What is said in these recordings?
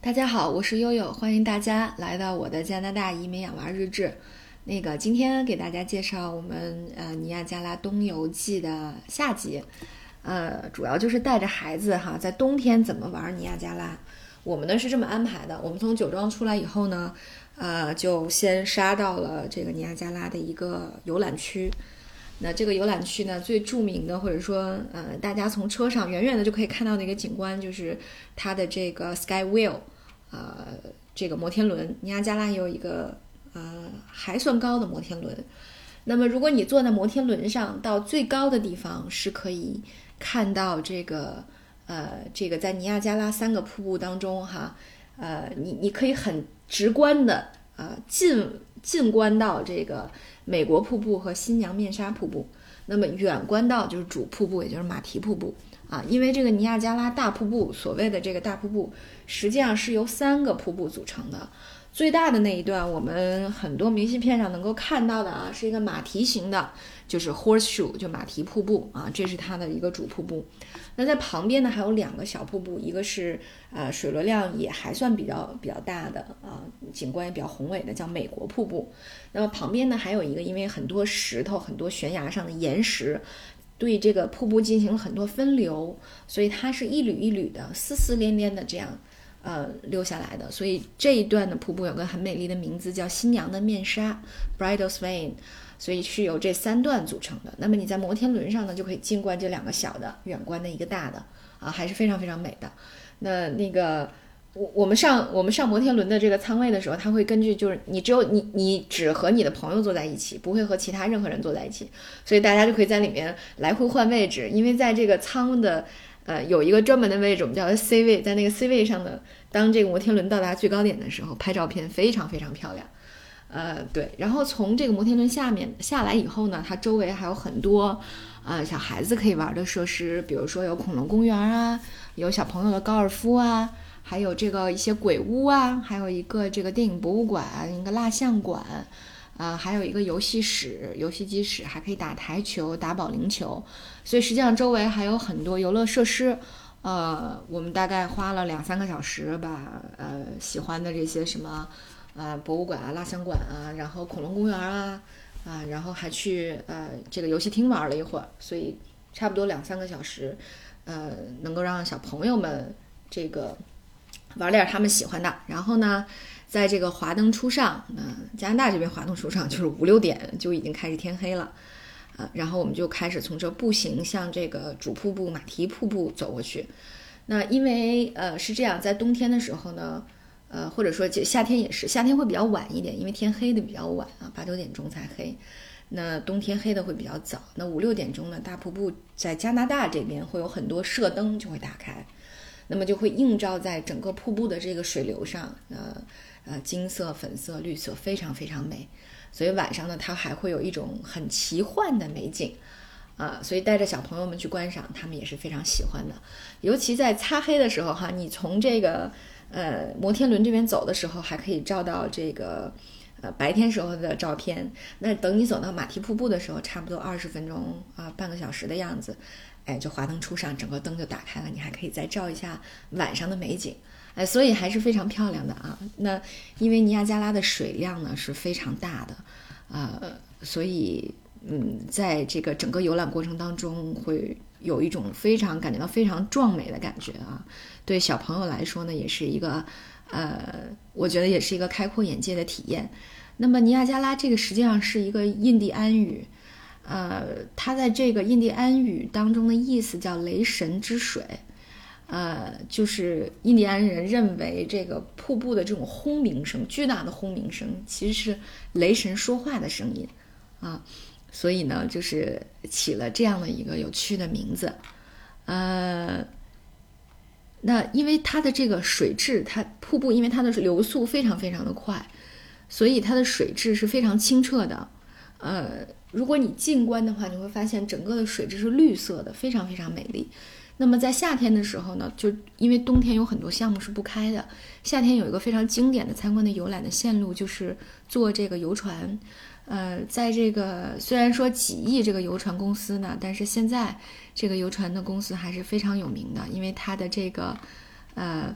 大家好，我是悠悠，欢迎大家来到我的加拿大移民养娃日志。那个今天给大家介绍我们呃尼亚加拉冬游季的夏季，呃，主要就是带着孩子哈，在冬天怎么玩尼亚加拉。我们呢是这么安排的，我们从酒庄出来以后呢，呃，就先杀到了这个尼亚加拉的一个游览区。那这个游览区呢，最著名的或者说呃，大家从车上远远的就可以看到的一个景观，就是它的这个 Sky Wheel。呃，这个摩天轮，尼亚加拉也有一个呃还算高的摩天轮。那么，如果你坐在摩天轮上，到最高的地方是可以看到这个呃这个在尼亚加拉三个瀑布当中哈，呃你你可以很直观的呃近近观到这个美国瀑布和新娘面纱瀑布，那么远观到就是主瀑布，也就是马蹄瀑布。啊，因为这个尼亚加拉大瀑布，所谓的这个大瀑布，实际上是由三个瀑布组成的。最大的那一段，我们很多明信片上能够看到的啊，是一个马蹄形的，就是 horseshoe，就马蹄瀑布啊，这是它的一个主瀑布。那在旁边呢，还有两个小瀑布，一个是呃水流量也还算比较比较大的啊，景观也比较宏伟的，叫美国瀑布。那么旁边呢，还有一个，因为很多石头、很多悬崖上的岩石。对这个瀑布进行了很多分流，所以它是一缕一缕的、丝丝连连的这样，呃，流下来的。所以这一段的瀑布有个很美丽的名字，叫新娘的面纱 （Bridal's Vein），所以是由这三段组成的。那么你在摩天轮上呢，就可以近观这两个小的，远观的一个大的，啊，还是非常非常美的。那那个。我我们上我们上摩天轮的这个舱位的时候，他会根据就是你只有你你只和你的朋友坐在一起，不会和其他任何人坐在一起，所以大家就可以在里面来回换位置。因为在这个舱的呃有一个专门的位置，我们叫 C 位，在那个 C 位上的，当这个摩天轮到达最高点的时候，拍照片非常非常漂亮。呃，对，然后从这个摩天轮下面下来以后呢，它周围还有很多呃小孩子可以玩的设施，比如说有恐龙公园啊，有小朋友的高尔夫啊。还有这个一些鬼屋啊，还有一个这个电影博物馆，一个蜡像馆，啊，还有一个游戏室、游戏机室，还可以打台球、打保龄球，所以实际上周围还有很多游乐设施。呃，我们大概花了两三个小时，把呃喜欢的这些什么，呃，博物馆啊、蜡像馆啊，然后恐龙公园啊，啊，然后还去呃这个游戏厅玩了一会儿，所以差不多两三个小时，呃，能够让小朋友们这个。玩点他们喜欢的，然后呢，在这个华灯初上，嗯，加拿大这边华灯初上 就是五六点就已经开始天黑了，呃，然后我们就开始从这步行向这个主瀑布马蹄瀑布走过去。那因为呃是这样，在冬天的时候呢，呃或者说夏天也是，夏天会比较晚一点，因为天黑的比较晚啊，八九点钟才黑。那冬天黑的会比较早，那五六点钟呢，大瀑布在加拿大这边会有很多射灯就会打开。那么就会映照在整个瀑布的这个水流上，呃呃，金色、粉色、绿色，非常非常美。所以晚上呢，它还会有一种很奇幻的美景，啊，所以带着小朋友们去观赏，他们也是非常喜欢的。尤其在擦黑的时候，哈，你从这个呃摩天轮这边走的时候，还可以照到这个呃白天时候的照片。那等你走到马蹄瀑布的时候，差不多二十分钟啊，半个小时的样子。哎，就华灯初上，整个灯就打开了，你还可以再照一下晚上的美景，哎，所以还是非常漂亮的啊。那因为尼亚加拉的水量呢是非常大的，呃，所以嗯，在这个整个游览过程当中，会有一种非常感觉到非常壮美的感觉啊。对小朋友来说呢，也是一个呃，我觉得也是一个开阔眼界的体验。那么尼亚加拉这个实际上是一个印第安语。呃，它在这个印第安语当中的意思叫“雷神之水”，呃，就是印第安人认为这个瀑布的这种轰鸣声，巨大的轰鸣声，其实是雷神说话的声音啊，所以呢，就是起了这样的一个有趣的名字。呃，那因为它的这个水质，它瀑布因为它的流速非常非常的快，所以它的水质是非常清澈的，呃。如果你近观的话，你会发现整个的水质是绿色的，非常非常美丽。那么在夏天的时候呢，就因为冬天有很多项目是不开的，夏天有一个非常经典的参观的游览的线路，就是坐这个游船。呃，在这个虽然说几亿这个游船公司呢，但是现在这个游船的公司还是非常有名的，因为它的这个呃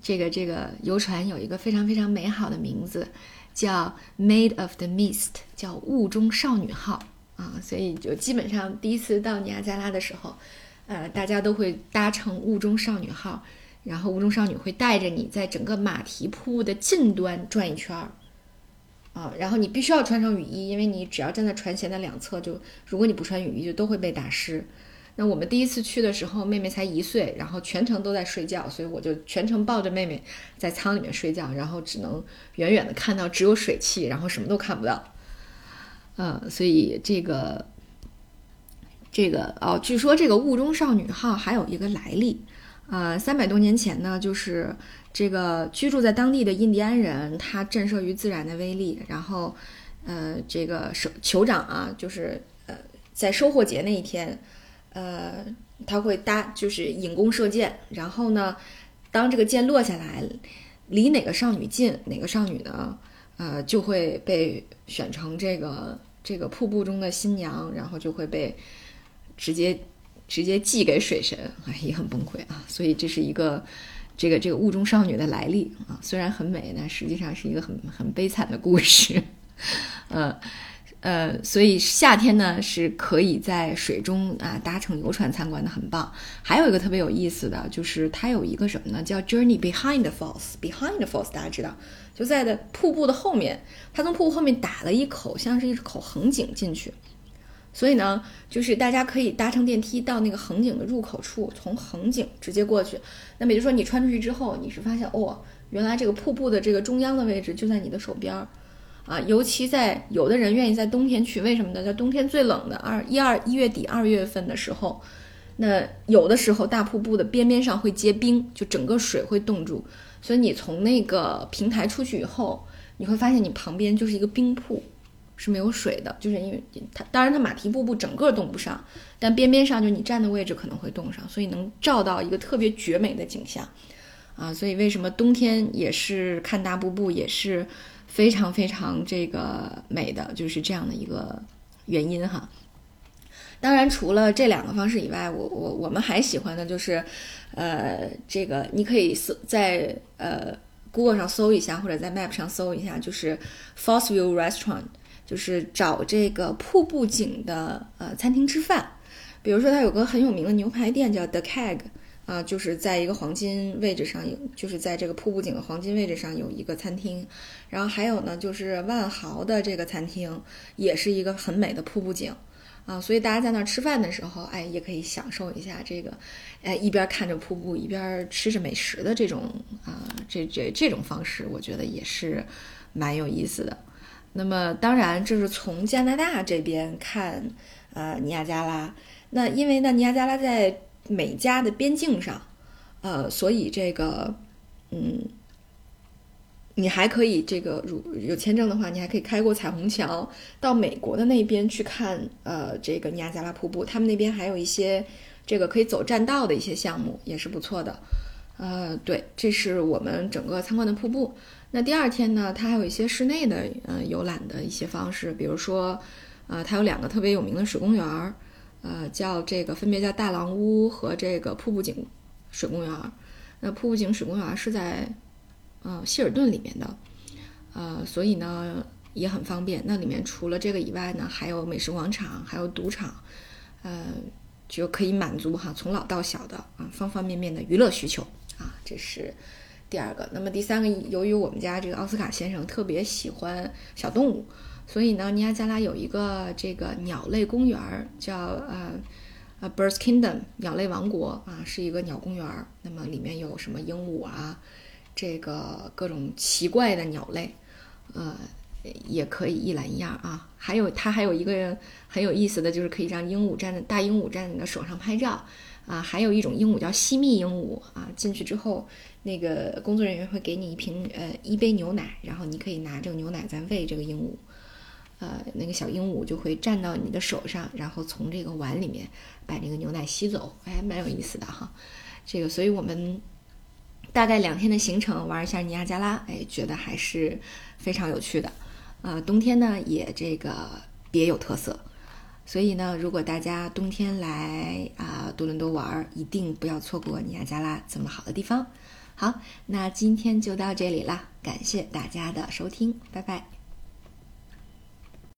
这个这个游船有一个非常非常美好的名字，叫 Made of the Mist，叫雾中少女号啊。所以就基本上第一次到尼亚加拉的时候，呃，大家都会搭乘雾中少女号，然后雾中少女会带着你在整个马蹄瀑布的近端转一圈儿。啊，然后你必须要穿上雨衣，因为你只要站在船舷的两侧，就如果你不穿雨衣，就都会被打湿。那我们第一次去的时候，妹妹才一岁，然后全程都在睡觉，所以我就全程抱着妹妹在舱里面睡觉，然后只能远远的看到只有水汽，然后什么都看不到。呃，所以这个这个哦，据说这个雾中少女号还有一个来历，呃，三百多年前呢，就是。这个居住在当地的印第安人，他震慑于自然的威力，然后，呃，这个首酋长啊，就是呃，在收获节那一天，呃，他会搭就是引弓射箭，然后呢，当这个箭落下来，离哪个少女近，哪个少女呢，呃，就会被选成这个这个瀑布中的新娘，然后就会被直接直接寄给水神，哎，也很崩溃啊，所以这是一个。这个这个雾中少女的来历啊，虽然很美，但实际上是一个很很悲惨的故事。呃呃，所以夏天呢是可以在水中啊搭乘游船参观的，很棒。还有一个特别有意思的就是它有一个什么呢？叫 Journey Behind the Falls。Behind the Falls 大家知道，就在的瀑布的后面，它从瀑布后面打了一口，像是一口横井进去。所以呢，就是大家可以搭乘电梯到那个横井的入口处，从横井直接过去。那么也就是说，你穿出去之后，你是发现哦，原来这个瀑布的这个中央的位置就在你的手边儿，啊，尤其在有的人愿意在冬天去，为什么呢？在冬天最冷的二一二一月底二月份的时候，那有的时候大瀑布的边边上会结冰，就整个水会冻住，所以你从那个平台出去以后，你会发现你旁边就是一个冰瀑。是没有水的，就是因为它，当然它马蹄瀑布整个冻不上，但边边上就你站的位置可能会冻上，所以能照到一个特别绝美的景象，啊，所以为什么冬天也是看大瀑布也是非常非常这个美的，就是这样的一个原因哈。当然除了这两个方式以外，我我我们还喜欢的就是，呃，这个你可以搜在呃 Google 上搜一下，或者在 Map 上搜一下，就是 Falls View Restaurant。就是找这个瀑布景的呃餐厅吃饭，比如说它有个很有名的牛排店叫 The Keg，啊，就是在一个黄金位置上有，就是在这个瀑布景的黄金位置上有一个餐厅，然后还有呢就是万豪的这个餐厅也是一个很美的瀑布景，啊，所以大家在那儿吃饭的时候，哎，也可以享受一下这个，哎，一边看着瀑布一边吃着美食的这种啊，这这这种方式，我觉得也是蛮有意思的。那么当然，这是从加拿大这边看，呃，尼亚加拉。那因为呢，尼亚加拉在美加的边境上，呃，所以这个，嗯，你还可以这个，如有签证的话，你还可以开过彩虹桥到美国的那边去看，呃，这个尼亚加拉瀑布。他们那边还有一些这个可以走栈道的一些项目，也是不错的。呃，对，这是我们整个参观的瀑布。那第二天呢，它还有一些室内的呃游览的一些方式，比如说，呃，它有两个特别有名的水公园儿，呃，叫这个分别叫大狼屋和这个瀑布景水公园。那瀑布景水公园是在呃希尔顿里面的，呃，所以呢也很方便。那里面除了这个以外呢，还有美食广场，还有赌场，呃，就可以满足哈从老到小的啊方方面面的娱乐需求啊，这是。第二个，那么第三个，由于我们家这个奥斯卡先生特别喜欢小动物，所以呢，尼亚加拉有一个这个鸟类公园，叫呃呃 Birds Kingdom 鸟类王国啊，是一个鸟公园。那么里面有什么鹦鹉啊，这个各种奇怪的鸟类，呃，也可以一览一样啊。还有它还有一个很有意思的就是可以让鹦鹉站在大鹦鹉站在你的手上拍照啊。还有一种鹦鹉叫西密鹦鹉啊，进去之后。那个工作人员会给你一瓶呃一杯牛奶，然后你可以拿这个牛奶在喂这个鹦鹉，呃，那个小鹦鹉就会站到你的手上，然后从这个碗里面把这个牛奶吸走，哎，蛮有意思的哈。这个，所以我们大概两天的行程玩一下尼亚加拉，哎，觉得还是非常有趣的。呃，冬天呢也这个别有特色，所以呢，如果大家冬天来啊多伦多玩，一定不要错过尼亚加拉这么好的地方。好，那今天就到这里了，感谢大家的收听，拜拜。